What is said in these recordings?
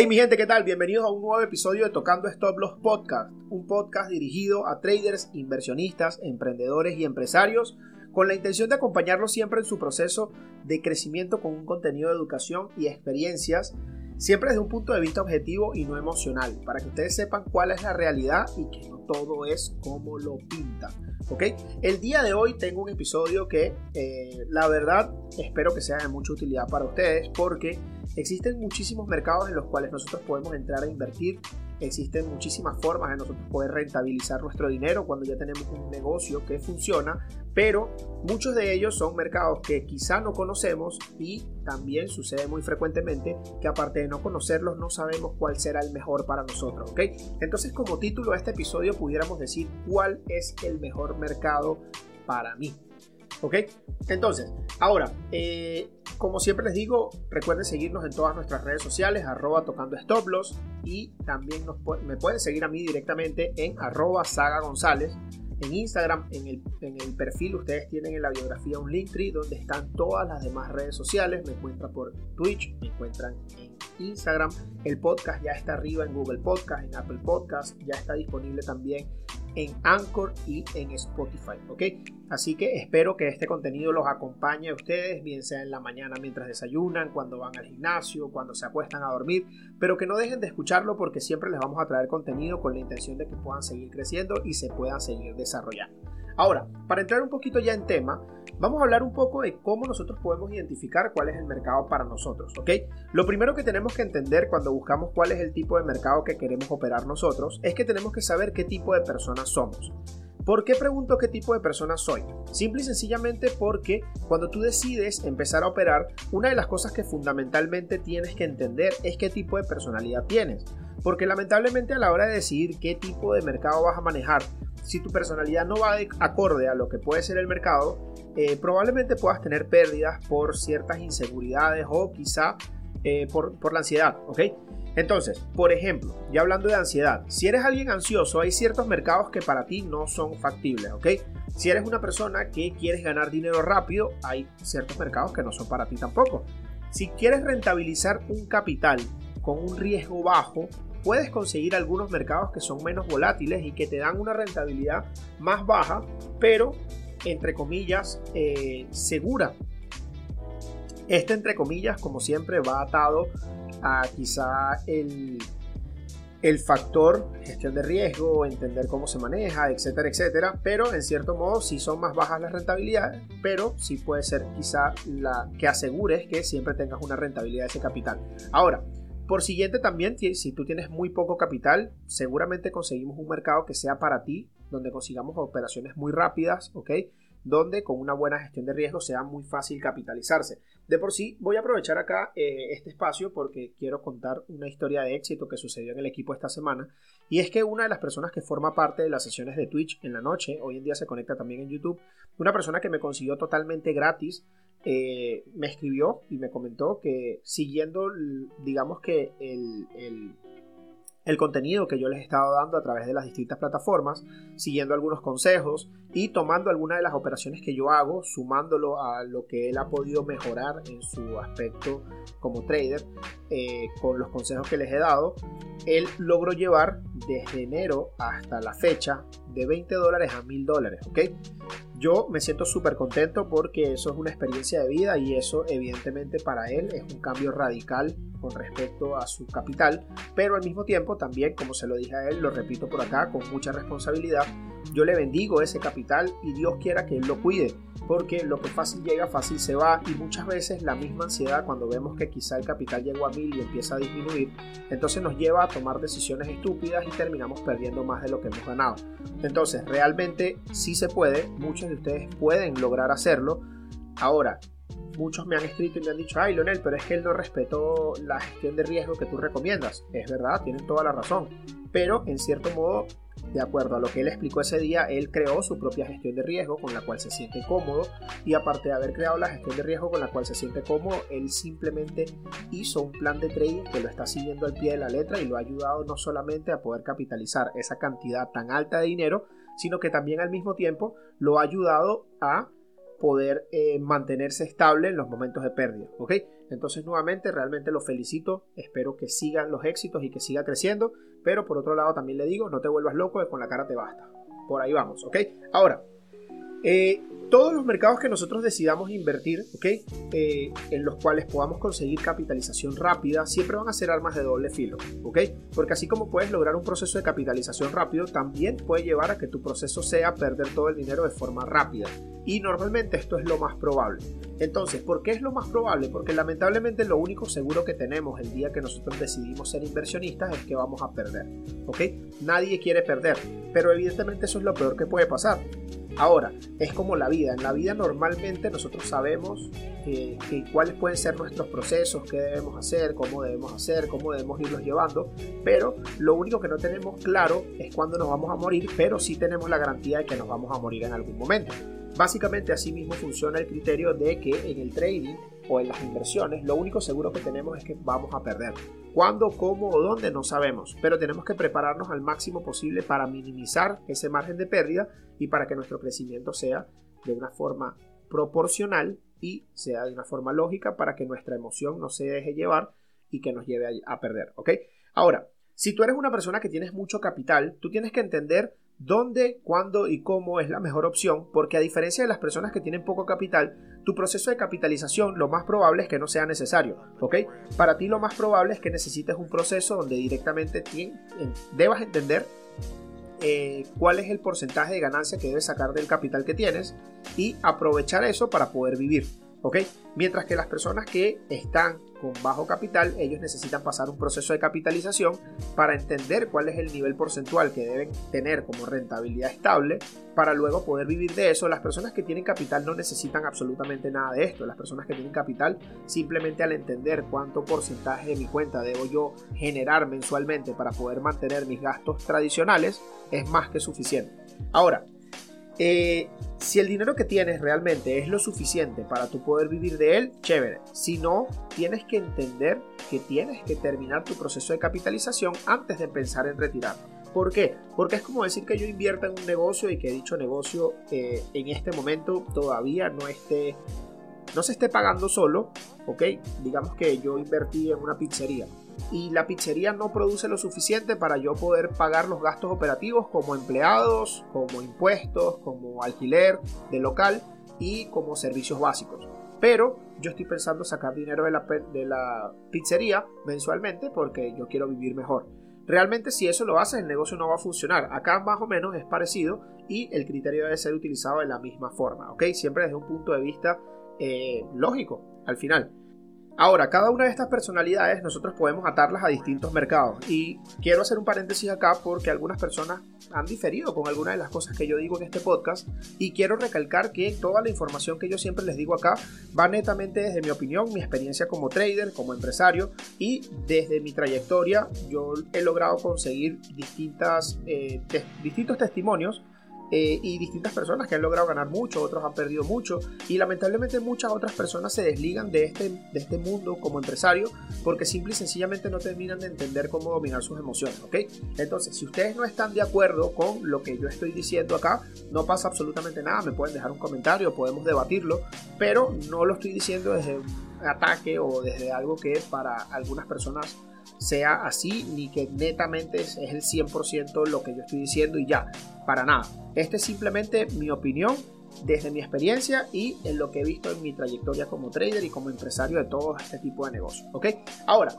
Hey mi gente, ¿qué tal? Bienvenidos a un nuevo episodio de Tocando Stop Loss Podcast, un podcast dirigido a traders, inversionistas, emprendedores y empresarios con la intención de acompañarlos siempre en su proceso de crecimiento con un contenido de educación y experiencias, siempre desde un punto de vista objetivo y no emocional, para que ustedes sepan cuál es la realidad y que no todo es como lo pintan. ¿Ok? El día de hoy tengo un episodio que eh, la verdad espero que sea de mucha utilidad para ustedes porque Existen muchísimos mercados en los cuales nosotros podemos entrar a invertir. Existen muchísimas formas de nosotros poder rentabilizar nuestro dinero cuando ya tenemos un negocio que funciona, pero muchos de ellos son mercados que quizá no conocemos y también sucede muy frecuentemente que aparte de no conocerlos no sabemos cuál será el mejor para nosotros, ¿ok? Entonces como título de este episodio pudiéramos decir cuál es el mejor mercado para mí. ¿Ok? Entonces, ahora, eh, como siempre les digo, recuerden seguirnos en todas nuestras redes sociales, arroba tocando stop y también me pueden seguir a mí directamente en arroba saga gonzález. En Instagram, en el, en el, perfil, ustedes tienen en la biografía un Linktree donde están todas las demás redes sociales. Me encuentran por Twitch, me encuentran en Instagram. El podcast ya está arriba en Google Podcast, en Apple Podcast, ya está disponible también en Anchor y en Spotify. Así que espero que este contenido los acompañe a ustedes, bien sea en la mañana mientras desayunan, cuando van al gimnasio, cuando se acuestan a dormir, pero que no dejen de escucharlo porque siempre les vamos a traer contenido con la intención de que puedan seguir creciendo y se puedan seguir desarrollando. Ahora, para entrar un poquito ya en tema, vamos a hablar un poco de cómo nosotros podemos identificar cuál es el mercado para nosotros, ¿ok? Lo primero que tenemos que entender cuando buscamos cuál es el tipo de mercado que queremos operar nosotros es que tenemos que saber qué tipo de personas somos. ¿Por qué pregunto qué tipo de persona soy? Simple y sencillamente porque cuando tú decides empezar a operar, una de las cosas que fundamentalmente tienes que entender es qué tipo de personalidad tienes. Porque lamentablemente a la hora de decidir qué tipo de mercado vas a manejar, si tu personalidad no va de acorde a lo que puede ser el mercado, eh, probablemente puedas tener pérdidas por ciertas inseguridades o quizá eh, por, por, la ansiedad, ¿ok? Entonces, por ejemplo, ya hablando de ansiedad, si eres alguien ansioso, hay ciertos mercados que para ti no son factibles, ¿ok? Si eres una persona que quieres ganar dinero rápido, hay ciertos mercados que no son para ti tampoco. Si quieres rentabilizar un capital con un riesgo bajo, puedes conseguir algunos mercados que son menos volátiles y que te dan una rentabilidad más baja, pero entre comillas eh, segura. Este entre comillas, como siempre, va atado a quizá el, el factor gestión de riesgo, entender cómo se maneja, etcétera, etcétera. Pero en cierto modo sí son más bajas las rentabilidades, pero sí puede ser quizá la que asegures que siempre tengas una rentabilidad de ese capital. Ahora, por siguiente también, si tú tienes muy poco capital, seguramente conseguimos un mercado que sea para ti, donde consigamos operaciones muy rápidas, ¿ok? Donde con una buena gestión de riesgo sea muy fácil capitalizarse. De por sí, voy a aprovechar acá eh, este espacio porque quiero contar una historia de éxito que sucedió en el equipo esta semana. Y es que una de las personas que forma parte de las sesiones de Twitch en la noche, hoy en día se conecta también en YouTube, una persona que me consiguió totalmente gratis eh, me escribió y me comentó que siguiendo, digamos que el, el, contenido que yo les he estado dando a través de las distintas plataformas, siguiendo algunos consejos y tomando algunas de las operaciones que yo hago, sumándolo a lo que él ha podido mejorar en su aspecto como trader, eh, con los consejos que les he dado, él logró llevar desde enero hasta la fecha de 20 dólares a 1000 dólares, ¿ok? Yo me siento súper contento porque eso es una experiencia de vida y eso evidentemente para él es un cambio radical con respecto a su capital, pero al mismo tiempo también, como se lo dije a él, lo repito por acá con mucha responsabilidad, yo le bendigo ese capital y Dios quiera que él lo cuide, porque lo que fácil llega, fácil se va y muchas veces la misma ansiedad cuando vemos que quizá el capital llegó a mil y empieza a disminuir, entonces nos lleva a tomar decisiones estúpidas y terminamos perdiendo más de lo que hemos ganado. Entonces, realmente sí se puede, muchos de ustedes pueden lograr hacerlo. Ahora, muchos me han escrito y me han dicho, ay Leonel, pero es que él no respetó la gestión de riesgo que tú recomiendas. Es verdad, tienen toda la razón. Pero en cierto modo, de acuerdo a lo que él explicó ese día, él creó su propia gestión de riesgo con la cual se siente cómodo. Y aparte de haber creado la gestión de riesgo con la cual se siente cómodo, él simplemente hizo un plan de trading que lo está siguiendo al pie de la letra y lo ha ayudado no solamente a poder capitalizar esa cantidad tan alta de dinero, sino que también al mismo tiempo lo ha ayudado a poder eh, mantenerse estable en los momentos de pérdida. ¿ok? Entonces nuevamente realmente lo felicito, espero que sigan los éxitos y que siga creciendo, pero por otro lado también le digo, no te vuelvas loco, con la cara te basta. Por ahí vamos, ¿ok? Ahora, eh, todos los mercados que nosotros decidamos invertir, ¿ok? Eh, en los cuales podamos conseguir capitalización rápida, siempre van a ser armas de doble filo, ¿ok? Porque así como puedes lograr un proceso de capitalización rápido, también puede llevar a que tu proceso sea perder todo el dinero de forma rápida. Y normalmente esto es lo más probable. Entonces, ¿por qué es lo más probable? Porque lamentablemente lo único seguro que tenemos el día que nosotros decidimos ser inversionistas es que vamos a perder, ¿ok? Nadie quiere perder, pero evidentemente eso es lo peor que puede pasar. Ahora, es como la vida. En la vida normalmente nosotros sabemos que, cuáles pueden ser nuestros procesos, qué debemos hacer, cómo debemos hacer, cómo debemos irlos llevando, pero lo único que no tenemos claro es cuándo nos vamos a morir, pero sí tenemos la garantía de que nos vamos a morir en algún momento. Básicamente así mismo funciona el criterio de que en el trading o en las inversiones, lo único seguro que tenemos es que vamos a perder. ¿Cuándo, cómo o dónde? No sabemos, pero tenemos que prepararnos al máximo posible para minimizar ese margen de pérdida y para que nuestro crecimiento sea de una forma proporcional y sea de una forma lógica para que nuestra emoción no se deje llevar y que nos lleve a, perder, ¿ok? Ahora, si tú eres una persona que tienes mucho capital, tú tienes que entender dónde, cuándo y cómo es la mejor opción, porque a diferencia de las personas que tienen poco capital, tu proceso de capitalización lo más probable es que no sea necesario, ¿ok? Para ti lo más probable es que necesites un proceso donde directamente debas entender eh, cuál es el porcentaje de ganancia que debes sacar del capital que tienes y aprovechar eso para poder vivir. ¿ok? Mientras que las personas que están con bajo capital, ellos necesitan pasar un proceso de capitalización para entender cuál es el nivel porcentual que deben tener como rentabilidad estable para luego poder vivir de eso. Las personas que tienen capital no necesitan absolutamente nada de esto. Las personas que tienen capital simplemente al entender cuánto porcentaje de mi cuenta debo yo generar mensualmente para poder mantener mis gastos tradicionales es más que suficiente. Ahora, eh, si el dinero que tienes realmente es lo suficiente para tu poder vivir de él, chévere. Si no, tienes que entender que tienes que terminar tu proceso de capitalización antes de pensar en retirar. ¿Por qué? Porque es como decir que yo invierta en un negocio y que dicho negocio eh, en este momento todavía no esté, no se esté pagando solo, ¿ok? Digamos que yo invertí en una pizzería y la pizzería no produce lo suficiente para yo poder pagar los gastos operativos como empleados, como impuestos, como alquiler de local y como servicios básicos. Pero yo estoy pensando sacar dinero de la, pizzería mensualmente porque yo quiero vivir mejor. Realmente si eso lo haces el negocio no va a funcionar. Acá más o menos es parecido y el criterio debe ser utilizado de la misma forma, ¿ok? Siempre desde un punto de vista eh, lógico al final. Ahora, cada una de estas personalidades nosotros podemos atarlas a distintos mercados. Y quiero hacer un paréntesis acá porque algunas personas han diferido con algunas de las cosas que yo digo en este podcast. Y quiero recalcar que toda la información que yo siempre les digo acá va netamente desde mi opinión, mi experiencia como trader, como empresario y desde mi trayectoria. Yo he logrado conseguir distintas, eh, distintos testimonios eh, y distintas personas que han logrado ganar mucho, otros han perdido mucho y lamentablemente muchas otras personas se desligan de este, de este mundo como empresario porque simple y sencillamente no terminan de entender cómo dominar sus emociones, ¿ok? Entonces, si ustedes no están de acuerdo con lo que yo estoy diciendo acá, no pasa absolutamente nada, me pueden dejar un comentario, podemos debatirlo, pero no lo estoy diciendo desde un ataque o desde algo que para algunas personas sea así, ni que netamente es, el 100% lo que yo estoy diciendo y ya, para nada. Este es simplemente mi opinión desde mi experiencia y en lo que he visto en mi trayectoria como trader y como empresario de todo este tipo de negocios. ¿Ok? Ahora,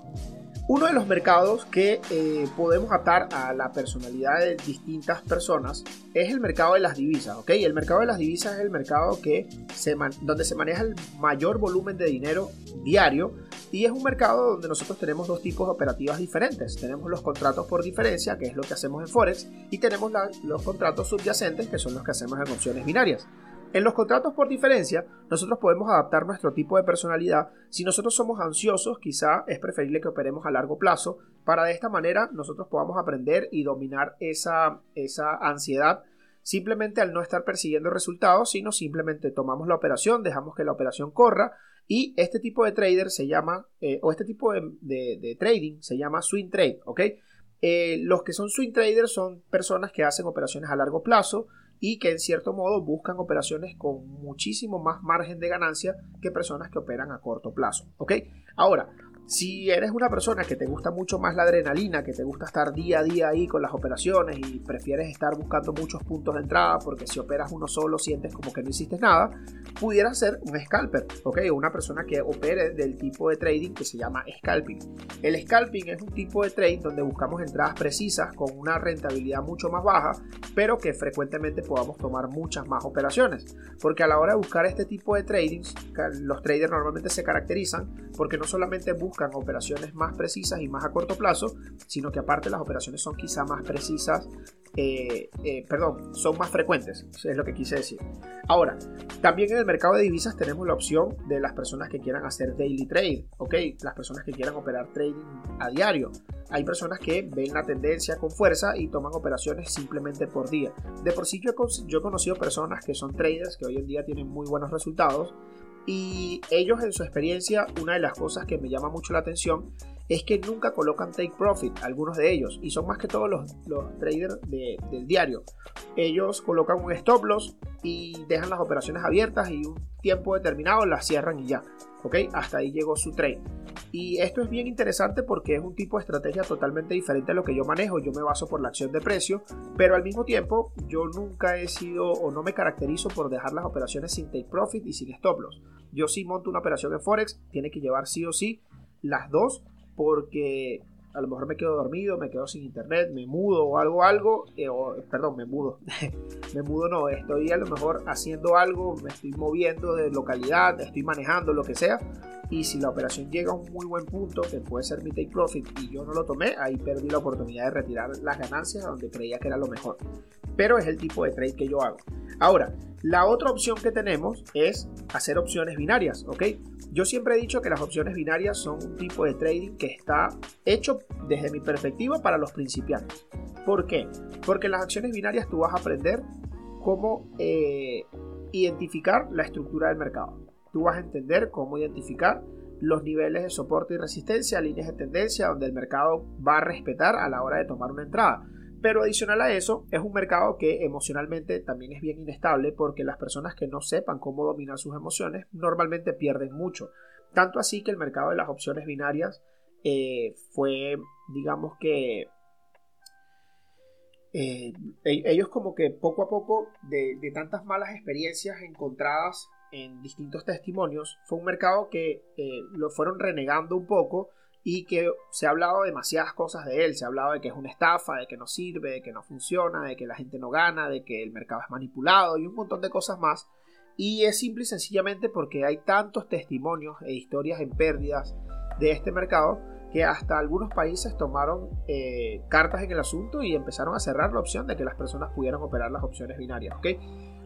uno de los mercados que eh, podemos atar a la personalidad de distintas personas es el mercado de las divisas, ¿ok? El mercado de las divisas es el mercado que se donde se maneja el mayor volumen de dinero diario y es un mercado donde nosotros tenemos dos tipos de operativas diferentes. Tenemos los contratos por diferencia, que es lo que hacemos en Forex, y tenemos los contratos subyacentes, que son los que hacemos en opciones binarias. En los contratos por diferencia, nosotros podemos adaptar nuestro tipo de personalidad. Si nosotros somos ansiosos, quizá es preferible que operemos a largo plazo para de esta manera nosotros podamos aprender y dominar esa, esa ansiedad simplemente al no estar persiguiendo resultados, sino simplemente tomamos la operación, dejamos que la operación corra y este tipo de trader se llama, eh, o este tipo de, trading se llama swing trade, ¿ok? Eh, los que son swing traders son personas que hacen operaciones a largo plazo, y que en cierto modo buscan operaciones con muchísimo más margen de ganancia que personas que operan a corto plazo. ¿Ok? Ahora, si eres una persona que te gusta mucho más la adrenalina, que te gusta estar día a día ahí con las operaciones y prefieres estar buscando muchos puntos de entrada porque si operas uno solo sientes como que no hiciste nada, pudiera ser un scalper, ¿ok? Una persona que opere del tipo de trading que se llama scalping. El scalping es un tipo de trade donde buscamos entradas precisas con una rentabilidad mucho más baja, pero que frecuentemente podamos tomar muchas más operaciones. Porque a la hora de buscar este tipo de trading, los traders normalmente se caracterizan porque no solamente buscan operaciones más precisas y más a corto plazo, sino que aparte las operaciones son quizá más precisas, eh, eh, perdón, son más frecuentes, es lo que quise decir. Ahora, también en el mercado de divisas tenemos la opción de las personas que quieran hacer daily trade, ¿ok? Las personas que quieran operar trading a diario. Hay personas que ven la tendencia con fuerza y toman operaciones simplemente por día. De por sí yo he conocido personas que son traders que hoy en día tienen muy buenos resultados y ellos en su experiencia, una de las cosas que me llama mucho la atención es que nunca colocan take profit, algunos de ellos, y son más que todos los, traders del diario. Ellos colocan un stop loss y dejan las operaciones abiertas y un tiempo determinado las cierran y ya. ¿Ok? Hasta ahí llegó su trade. Y esto es bien interesante porque es un tipo de estrategia totalmente diferente a lo que yo manejo. Yo me baso por la acción de precio, pero al mismo tiempo yo nunca he sido o no me caracterizo por dejar las operaciones sin take profit y sin stop loss. Yo sí monto una operación en Forex, tiene que llevar sí o sí las dos porque a lo mejor me quedo dormido, me quedo sin internet, me mudo o algo, algo, eh, perdón, me mudo, me mudo no, estoy a lo mejor haciendo algo, me estoy moviendo de localidad, estoy manejando lo que sea, y si la operación llega a un muy buen punto, que puede ser mi take profit, y yo no lo tomé, ahí perdí la oportunidad de retirar las ganancias donde creía que era lo mejor. Pero es el tipo de trade que yo hago. Ahora, la otra opción que tenemos es hacer opciones binarias, ¿ok? Yo siempre he dicho que las opciones binarias son un tipo de trading que está hecho desde mi perspectiva para los principiantes. ¿Por qué? Porque en las acciones binarias tú vas a aprender cómo eh, identificar la estructura del mercado. Tú vas a entender cómo identificar los niveles de soporte y resistencia, líneas de tendencia donde el mercado va a respetar a la hora de tomar una entrada. Pero adicional a eso, es un mercado que emocionalmente también es bien inestable porque las personas que no sepan cómo dominar sus emociones normalmente pierden mucho. Tanto así que el mercado de las opciones binarias eh, fue, digamos que, eh, e-, ellos como que poco a poco de, tantas malas experiencias encontradas en distintos testimonios, fue un mercado que eh, lo fueron renegando un poco y que se ha hablado demasiadas cosas de él. Se ha hablado de que es una estafa, de que no sirve, de que no funciona, de que la gente no gana, de que el mercado es manipulado y un montón de cosas más. Y es simple y sencillamente porque hay tantos testimonios e historias en pérdidas de este mercado que hasta algunos países tomaron eh, cartas en el asunto y empezaron a cerrar la opción de que las personas pudieran operar las opciones binarias. ¿okay?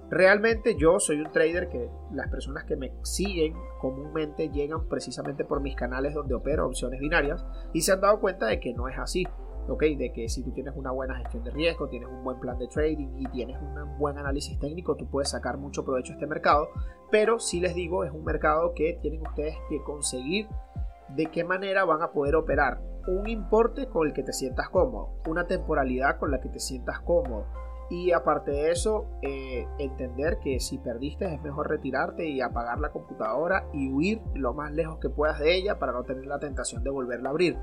Realmente yo soy un trader que las personas que me siguen comúnmente llegan precisamente por mis canales donde opero opciones binarias y se han dado cuenta de que no es así. ¿ok? De que si tú tienes una buena gestión de riesgo, tienes un buen plan de trading y tienes un buen análisis técnico, tú puedes sacar mucho provecho a este mercado. Pero si les digo, es un mercado que tienen ustedes que conseguir de qué manera van a poder operar un importe con el que te sientas cómodo, una temporalidad con la que te sientas cómodo y aparte de eso, eh, entender que si perdiste es mejor retirarte y apagar la computadora y huir lo más lejos que puedas de ella para no tener la tentación de volverla a abrir.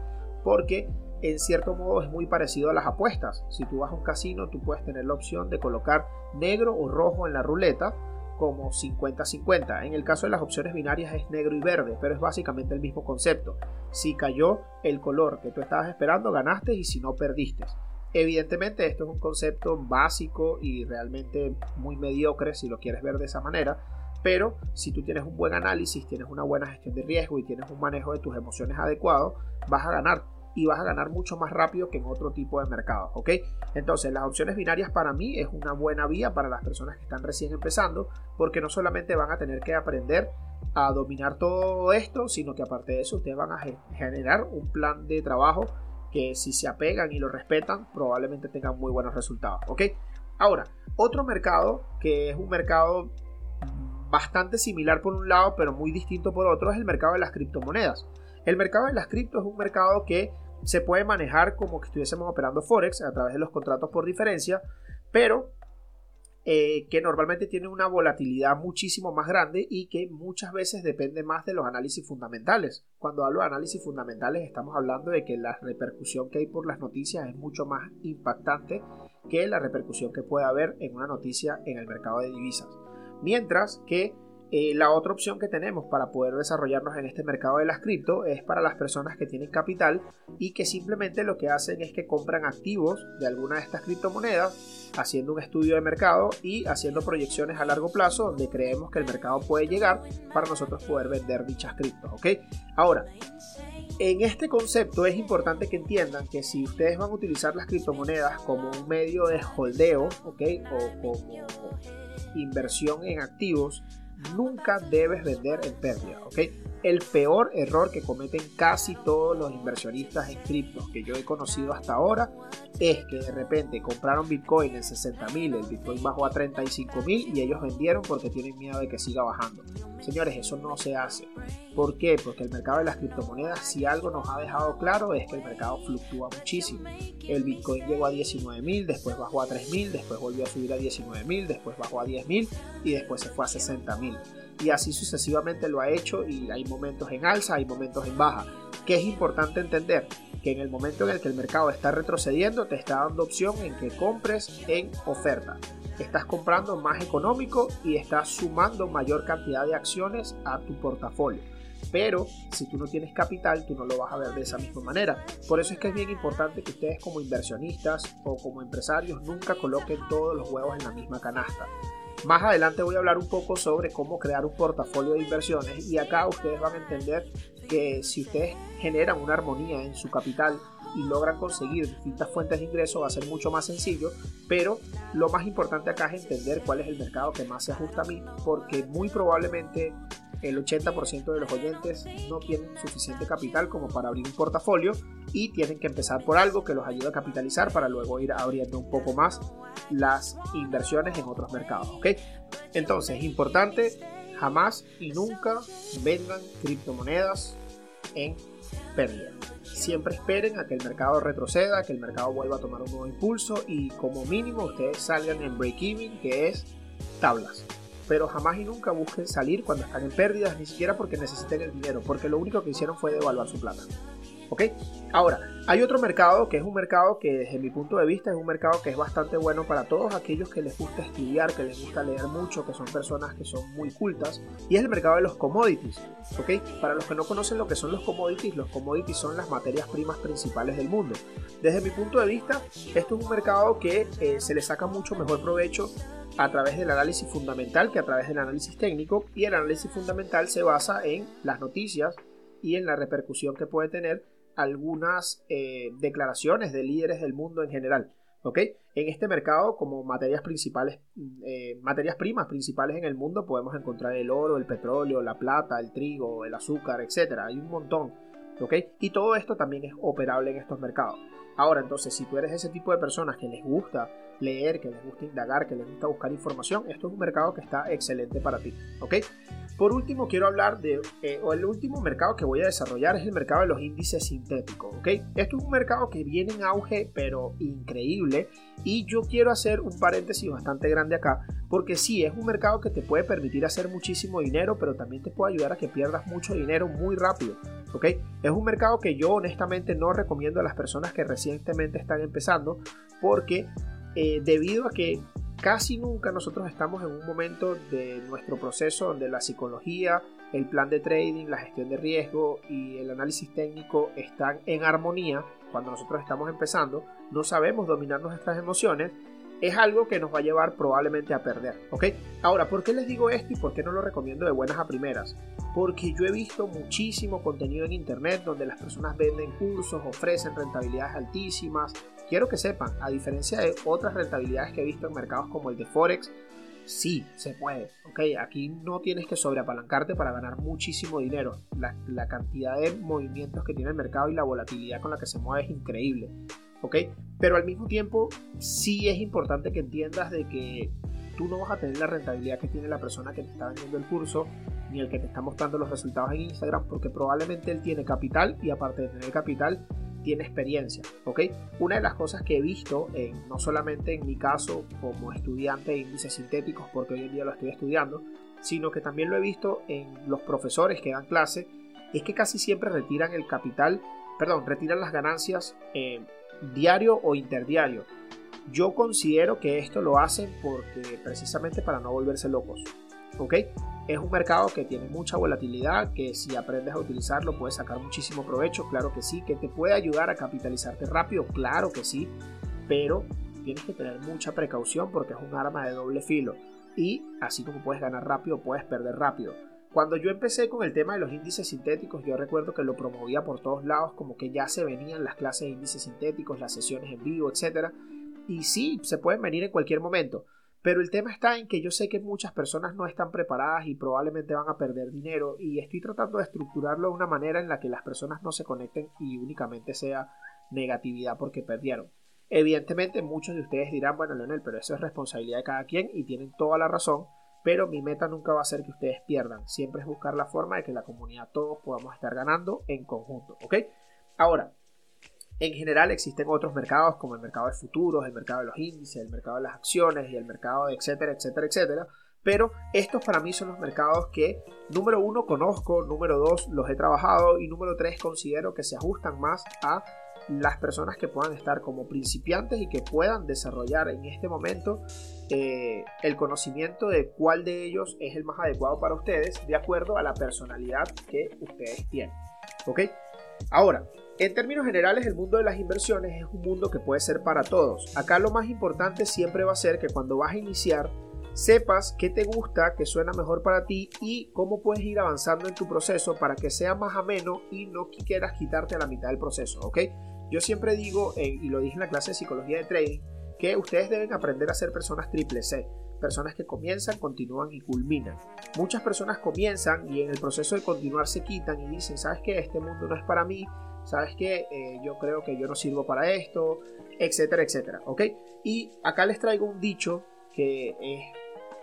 Porque en cierto modo es muy parecido a las apuestas. Si tú vas a un casino, tú puedes tener la opción de colocar negro o rojo en la ruleta como 50-50. En el caso de las opciones binarias es negro y verde, pero es básicamente el mismo concepto. Si cayó el color que tú estabas esperando, ganaste y si no, perdiste. Evidentemente esto es un concepto básico y realmente muy mediocre si lo quieres ver de esa manera, pero si tú tienes un buen análisis, tienes una buena gestión de riesgo y tienes un manejo de tus emociones adecuado, vas a ganar y vas a ganar mucho más rápido que en otro tipo de mercado, ¿ok? Entonces las opciones binarias para mí es una buena vía para las personas que están recién empezando porque no solamente van a tener que aprender a dominar todo esto, sino que aparte de eso ustedes van a generar un plan de trabajo que si se apegan y lo respetan, probablemente tengan muy buenos resultados. ¿Ok? Ahora, otro mercado que es un mercado bastante similar por un lado, pero muy distinto por otro, es el mercado de las criptomonedas. El mercado de las cripto es un mercado que se puede manejar como que estuviésemos operando Forex a través de los contratos por diferencia, pero eh, que normalmente tiene una volatilidad muchísimo más grande y que muchas veces depende más de los análisis fundamentales. Cuando hablo de análisis fundamentales estamos hablando de que la repercusión que hay por las noticias es mucho más impactante que la repercusión que puede haber en una noticia en el mercado de divisas. Mientras que eh, la otra opción que tenemos para poder desarrollarnos en este mercado de las cripto es para las personas que tienen capital y que simplemente lo que hacen es que compran activos de alguna de estas criptomonedas, haciendo un estudio de mercado y haciendo proyecciones a largo plazo donde creemos que el mercado puede llegar para nosotros poder vender dichas criptos. ¿ok? Ahora, en este concepto es importante que entiendan que si ustedes van a utilizar las criptomonedas como un medio de holdeo, ¿ok? O como inversión en activos, nunca debes vender en pérdida, ¿ok? El peor error que cometen casi todos los inversionistas en criptos que yo he conocido hasta ahora es que de repente compraron Bitcoin en 60 mil, el Bitcoin bajó a 35 mil y ellos vendieron porque tienen miedo de que siga bajando. Señores, eso no se hace. ¿Por qué? Porque el mercado de las criptomonedas, si algo nos ha dejado claro, es que el mercado fluctúa muchísimo. El Bitcoin llegó a 19 mil, después bajó a 3 mil, después volvió a subir a 19 mil, después bajó a 10 mil y después se fue a 60 mil y así sucesivamente lo ha hecho y hay momentos en alza, hay momentos en baja. Que es importante entender que en el momento en el que el mercado está retrocediendo te está dando opción en que compres en oferta. Estás comprando más económico y estás sumando mayor cantidad de acciones a tu portafolio. Pero si tú no tienes capital, tú no lo vas a ver de esa misma manera. Por eso es que es bien importante que ustedes como inversionistas o como empresarios nunca coloquen todos los huevos en la misma canasta. Más adelante voy a hablar un poco sobre cómo crear un portafolio de inversiones y acá ustedes van a entender que si ustedes generan una armonía en su capital y logran conseguir distintas fuentes de ingreso va a ser mucho más sencillo, pero lo más importante acá es entender cuál es el mercado que más se ajusta a mí, porque muy probablemente el 80% de los oyentes no tienen suficiente capital como para abrir un portafolio y tienen que empezar por algo que los ayude a capitalizar para luego ir abriendo un poco más las inversiones en otros mercados. ¿ok? Entonces, es importante, jamás y nunca vendan criptomonedas en pérdida. Siempre esperen a que el mercado retroceda, que el mercado vuelva a tomar un nuevo impulso y como mínimo ustedes salgan en break-even, que es tablas pero jamás y nunca busquen salir cuando están en pérdidas, ni siquiera porque necesiten el dinero, porque lo único que hicieron fue devaluar su plata. ¿Ok? Ahora, hay otro mercado que es un mercado que desde mi punto de vista es un mercado que es bastante bueno para todos aquellos que les gusta estudiar, que les gusta leer mucho, que son personas que son muy cultas, y es el mercado de los commodities. ¿Ok? Para los que no conocen lo que son los commodities, los commodities son las materias primas principales del mundo. Desde mi punto de vista, esto es un mercado que eh, se le saca mucho mejor provecho a través del análisis fundamental que a través del análisis técnico y el análisis fundamental se basa en las noticias y en la repercusión que puede tener algunas eh, declaraciones de líderes del mundo en general. ¿ok? En este mercado, como materias principales, eh, materias primas principales en el mundo, podemos encontrar el oro, el petróleo, la plata, el trigo, el azúcar, etc. Hay un montón. ¿ok? Y todo esto también es operable en estos mercados. Ahora, entonces, si tú eres ese tipo de personas que les gusta leer, que les gusta indagar, que les gusta buscar información, esto es un mercado que está excelente para ti, ¿ok? Por último, quiero hablar de, eh, o el último mercado que voy a desarrollar es el mercado de los índices sintéticos, ¿ok? Esto es un mercado que viene en auge, pero increíble, y yo quiero hacer un paréntesis bastante grande acá, porque sí, es un mercado que te puede permitir hacer muchísimo dinero, pero también te puede ayudar a que pierdas mucho dinero muy rápido, ¿ok? Es un mercado que yo honestamente no recomiendo a las personas que recientemente están empezando, porque eh, debido a que casi nunca nosotros estamos en un momento de nuestro proceso donde la psicología, el plan de trading, la gestión de riesgo y el análisis técnico están en armonía cuando nosotros estamos empezando, no sabemos dominar nuestras emociones, es algo que nos va a llevar probablemente a perder, ¿ok? Ahora, ¿por qué les digo esto y por qué no lo recomiendo de buenas a primeras? Porque yo he visto muchísimo contenido en internet donde las personas venden cursos, ofrecen rentabilidades altísimas, quiero que sepan, a diferencia de otras rentabilidades que he visto en mercados como el de Forex, sí, se puede. Ok, aquí no tienes que sobreapalancarte para ganar muchísimo dinero. La, cantidad de movimientos que tiene el mercado y la volatilidad con la que se mueve es increíble. Ok, pero al mismo tiempo, sí es importante que entiendas de que tú no vas a tener la rentabilidad que tiene la persona que te está vendiendo el curso ni el que te está mostrando los resultados en Instagram porque probablemente él tiene capital y aparte de tener capital tiene experiencia. Una de las cosas que he visto, en, no solamente en mi caso como estudiante de índices sintéticos, porque hoy en día lo estoy estudiando, sino que también lo he visto en los profesores que dan clase, es que casi siempre retiran el capital, perdón, retiran las ganancias eh, diario o interdiario. Yo considero que esto lo hacen porque precisamente para no volverse locos, ¿ok? Es un mercado que tiene mucha volatilidad, que si aprendes a utilizarlo puedes sacar muchísimo provecho, claro que sí, que te puede ayudar a capitalizarte rápido, claro que sí, pero tienes que tener mucha precaución porque es un arma de doble filo y así como puedes ganar rápido, puedes perder rápido. Cuando yo empecé con el tema de los índices sintéticos, yo recuerdo que lo promovía por todos lados, como que ya se venían las clases de índices sintéticos, las sesiones en vivo, etc. Y sí, se pueden venir en cualquier momento. Pero el tema está en que yo sé que muchas personas no están preparadas y probablemente van a perder dinero y estoy tratando de estructurarlo de una manera en la que las personas no se conecten y únicamente sea negatividad porque perdieron. Evidentemente muchos de ustedes dirán, bueno Leonel, pero eso es responsabilidad de cada quien y tienen toda la razón, pero mi meta nunca va a ser que ustedes pierdan, siempre es buscar la forma de que la comunidad todos podamos estar ganando en conjunto, ¿ok? Ahora, en general existen otros mercados como el mercado de futuros, el mercado de los índices, el mercado de las acciones y el mercado de etcétera, etcétera, etcétera. Pero estos para mí son los mercados que, número uno, conozco, número dos, los he trabajado y número tres, considero que se ajustan más a las personas que puedan estar como principiantes y que puedan desarrollar en este momento eh, el conocimiento de cuál de ellos es el más adecuado para ustedes de acuerdo a la personalidad que ustedes tienen. ¿Ok? Ahora, en términos generales, el mundo de las inversiones es un mundo que puede ser para todos. Acá lo más importante siempre va a ser que cuando vas a iniciar, sepas qué te gusta, qué suena mejor para ti y cómo puedes ir avanzando en tu proceso para que sea más ameno y no quieras quitarte a la mitad del proceso, ¿ok? Yo siempre digo, eh, y lo dije en la clase de psicología de trading, que ustedes deben aprender a ser personas triple C personas que comienzan, continúan y culminan. Muchas personas comienzan y en el proceso de continuar se quitan y dicen, ¿sabes qué? Este mundo no es para mí, ¿sabes qué? Eh, yo creo que yo no sirvo para esto, etcétera, etcétera, ¿ok? Y acá les traigo un dicho que eh,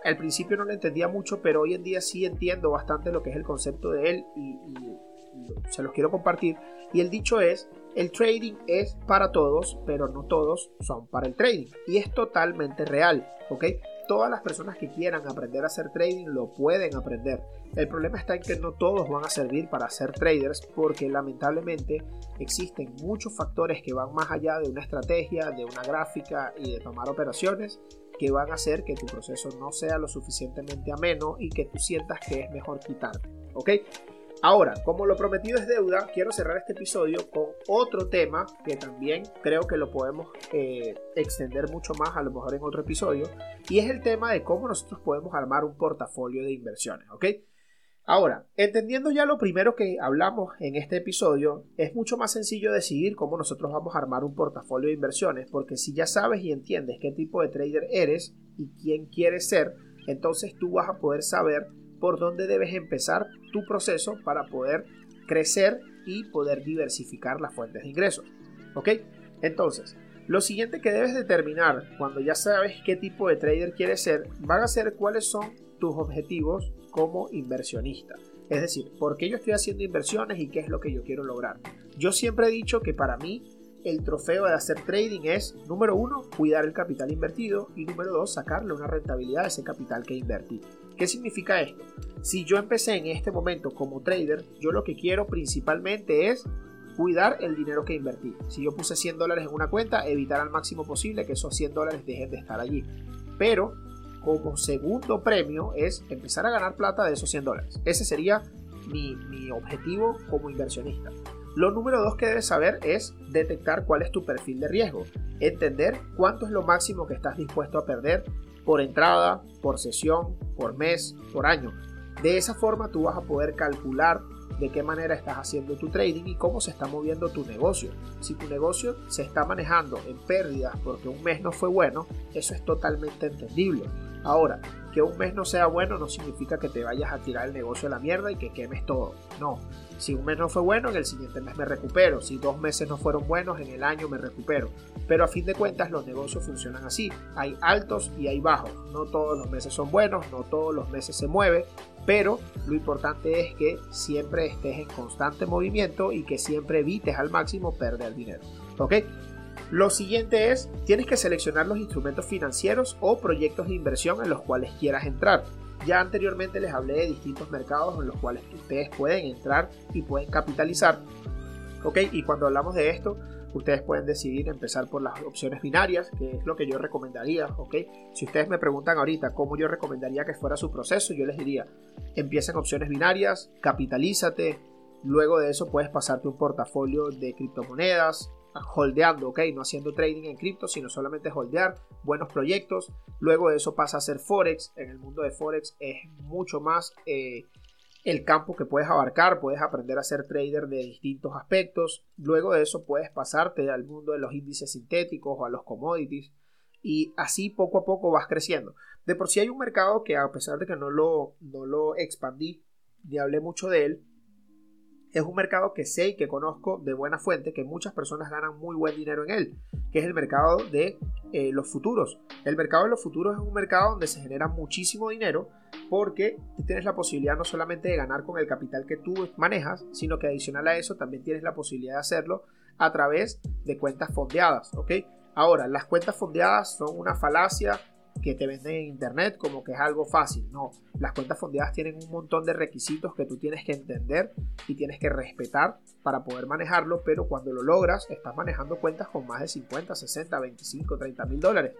al principio no lo entendía mucho, pero hoy en día sí entiendo bastante lo que es el concepto de él y, y se los quiero compartir. Y el dicho es, el trading es para todos, pero no todos son para el trading. Y es totalmente real, ¿ok? Todas las personas que quieran aprender a hacer trading lo pueden aprender. El problema está en que no todos van a servir para ser traders porque lamentablemente existen muchos factores que van más allá de una estrategia, de una gráfica y de tomar operaciones que van a hacer que tu proceso no sea lo suficientemente ameno y que tú sientas que es mejor quitarte. ¿Ok? Ahora, como lo prometido es deuda, quiero cerrar este episodio con otro tema que también creo que lo podemos eh, extender mucho más, a lo mejor en otro episodio, y es el tema de cómo nosotros podemos armar un portafolio de inversiones, ¿ok? Ahora, entendiendo ya lo primero que hablamos en este episodio, es mucho más sencillo decidir cómo nosotros vamos a armar un portafolio de inversiones, porque si ya sabes y entiendes qué tipo de trader eres y quién quieres ser, entonces tú vas a poder saber por dónde debes empezar tu proceso para poder crecer y poder diversificar las fuentes de ingresos. ¿Ok? Entonces, lo siguiente que debes determinar cuando ya sabes qué tipo de trader quieres ser, van a ser cuáles son tus objetivos como inversionista. Es decir, por qué yo estoy haciendo inversiones y qué es lo que yo quiero lograr. Yo siempre he dicho que para mí el trofeo de hacer trading es, número uno, cuidar el capital invertido y número dos, sacarle una rentabilidad a ese capital que invertí. ¿Qué significa esto? Si yo empecé en este momento como trader, yo lo que quiero principalmente es cuidar el dinero que invertí. Si yo puse 100 dólares en una cuenta, evitar al máximo posible que esos 100 dólares dejen de estar allí. Pero como segundo premio es empezar a ganar plata de esos 100 dólares. Ese sería mi, mi objetivo como inversionista. Lo número dos que debes saber es detectar cuál es tu perfil de riesgo, entender cuánto es lo máximo que estás dispuesto a perder por entrada, por sesión, por mes, por año. De esa forma tú vas a poder calcular de qué manera estás haciendo tu trading y cómo se está moviendo tu negocio. Si tu negocio se está manejando en pérdidas porque un mes no fue bueno, eso es totalmente entendible. Ahora, que un mes no sea bueno no significa que te vayas a tirar el negocio a la mierda y que quemes todo. No. Si un mes no fue bueno, en el siguiente mes me recupero. Si dos meses no fueron buenos, en el año me recupero. Pero a fin de cuentas los negocios funcionan así. Hay altos y hay bajos. No todos los meses son buenos, no todos los meses se mueve, pero lo importante es que siempre estés en constante movimiento y que siempre evites al máximo perder dinero. ¿Ok? Lo siguiente es, tienes que seleccionar los instrumentos financieros o proyectos de inversión en los cuales quieras entrar. Ya anteriormente les hablé de distintos mercados en los cuales ustedes pueden entrar y pueden capitalizar. ¿Ok? Y cuando hablamos de esto, Ustedes pueden decidir empezar por las opciones binarias, que es lo que yo recomendaría, ¿ok? Si ustedes me preguntan ahorita cómo yo recomendaría que fuera su proceso, yo les diría, empieza en opciones binarias, capitalízate, luego de eso puedes pasarte un portafolio de criptomonedas, holdeando, ¿ok? No haciendo trading en cripto, sino solamente holdear buenos proyectos. Luego de eso pasa a hacer Forex. En el mundo de Forex es mucho más eh, el campo que puedes abarcar, puedes aprender a ser trader de distintos aspectos, luego de eso puedes pasarte al mundo de los índices sintéticos o a los commodities y así poco a poco vas creciendo. De por sí hay un mercado que a pesar de que no lo, no lo expandí ni hablé mucho de él, es un mercado que sé y que conozco de buena fuente, que muchas personas ganan muy buen dinero en él, que es el mercado de eh, los futuros. El mercado de los futuros es un mercado donde se genera muchísimo dinero porque tienes la posibilidad no solamente de ganar con el capital que tú manejas, sino que adicional a eso también tienes la posibilidad de hacerlo a través de cuentas fondeadas, ¿ok? Ahora, las cuentas fondeadas son una falacia que te venden en internet como que es algo fácil. No, las cuentas fondeadas tienen un montón de requisitos que tú tienes que entender y tienes que respetar para poder manejarlo, pero cuando lo logras estás manejando cuentas con más de 50, 60, 25, 30 mil dólares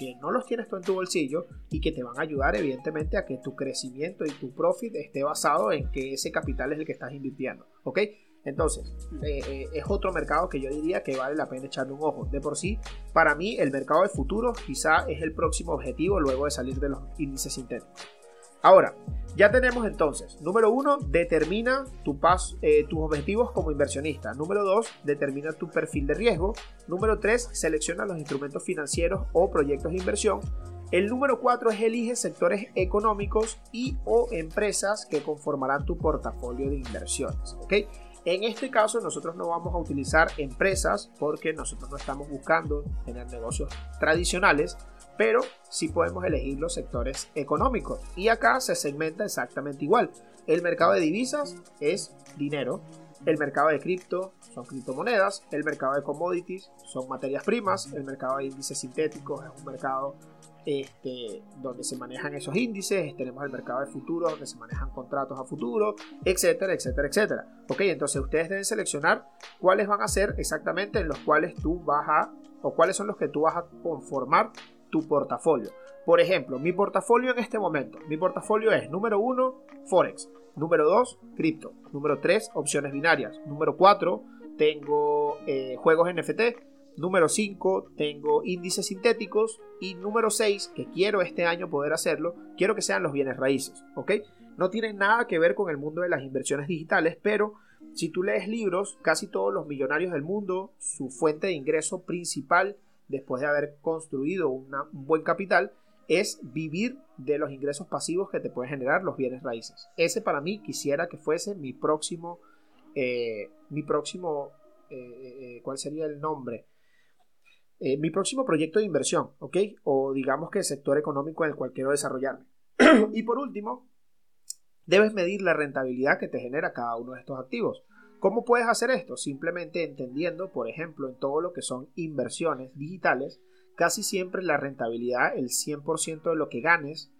que no los tienes tú en tu bolsillo y que te van a ayudar evidentemente a que tu crecimiento y tu profit esté basado en que ese capital es el que estás invirtiendo. Entonces, eh, eh, es otro mercado que yo diría que vale la pena echarle un ojo. De por sí, para mí, el mercado de futuros quizá es el próximo objetivo luego de salir de los índices sintéticos. Ahora, ya tenemos entonces, número uno, determina tu eh, tus objetivos como inversionista. Número dos, determina tu perfil de riesgo. Número tres, selecciona los instrumentos financieros o proyectos de inversión. El número cuatro es elige sectores económicos y o empresas que conformarán tu portafolio de inversiones. ¿okay? En este caso nosotros no vamos a utilizar empresas porque nosotros no estamos buscando tener negocios tradicionales, pero sí podemos elegir los sectores económicos. Y acá se segmenta exactamente igual. El mercado de divisas es dinero, el mercado de cripto son criptomonedas, el mercado de commodities son materias primas, el mercado de índices sintéticos es un mercado este, donde se manejan esos índices, tenemos el mercado de futuros donde se manejan contratos a futuro, etcétera, etcétera, etcétera. Ok, entonces ustedes deben seleccionar cuáles van a ser exactamente en los cuales tú vas a, o cuáles son los que tú vas a conformar tu portafolio. Por ejemplo, mi portafolio en este momento, mi portafolio es número 1, Forex, número 2, cripto, número 3, opciones binarias, número 4, tengo eh, juegos NFT, Número 5, tengo índices sintéticos. Y número 6, que quiero este año poder hacerlo, quiero que sean los bienes raíces. ¿Ok? No tienen nada que ver con el mundo de las inversiones digitales, pero si tú lees libros, casi todos los millonarios del mundo, su fuente de ingreso principal, después de haber construido un buen capital, es vivir de los ingresos pasivos que te pueden generar los bienes raíces. Ese para mí quisiera que fuese mi próximo, eh, mi próximo, eh, eh, ¿cuál sería el nombre? Eh, mi próximo proyecto de inversión, ¿ok? O digamos que el sector económico en el cual quiero desarrollarme. y por último, debes medir la rentabilidad que te genera cada uno de estos activos. ¿Cómo puedes hacer esto? Simplemente entendiendo, por ejemplo, en todo lo que son inversiones digitales, casi siempre la rentabilidad, el 100% de lo que ganes,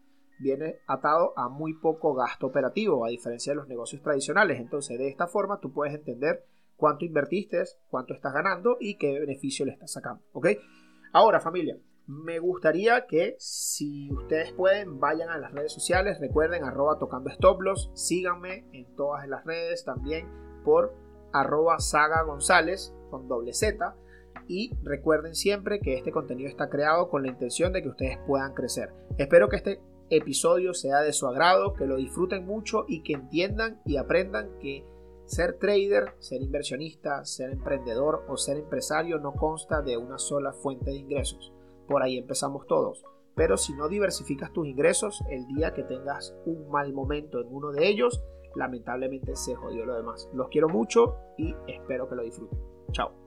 viene atado a muy poco gasto operativo, a diferencia de los negocios tradicionales. Entonces, de esta forma, tú puedes entender cuánto invertiste, cuánto estás ganando y qué beneficio le estás sacando. ¿Ok? Ahora, familia, me gustaría que si ustedes pueden, vayan a las redes sociales. Recuerden, arroba tocando stop loss. Síganme en todas las redes también por arroba gonzález con doble Z. Y recuerden siempre que este contenido está creado con la intención de que ustedes puedan crecer. Espero que este episodio sea de su agrado, que lo disfruten mucho y que entiendan y aprendan que ser trader, ser inversionista, ser emprendedor o ser empresario no consta de una sola fuente de ingresos. Por ahí empezamos todos. Pero si no diversificas tus ingresos, el día que tengas un mal momento en uno de ellos, lamentablemente se jodió lo demás. Los quiero mucho y espero que lo disfruten. Chao.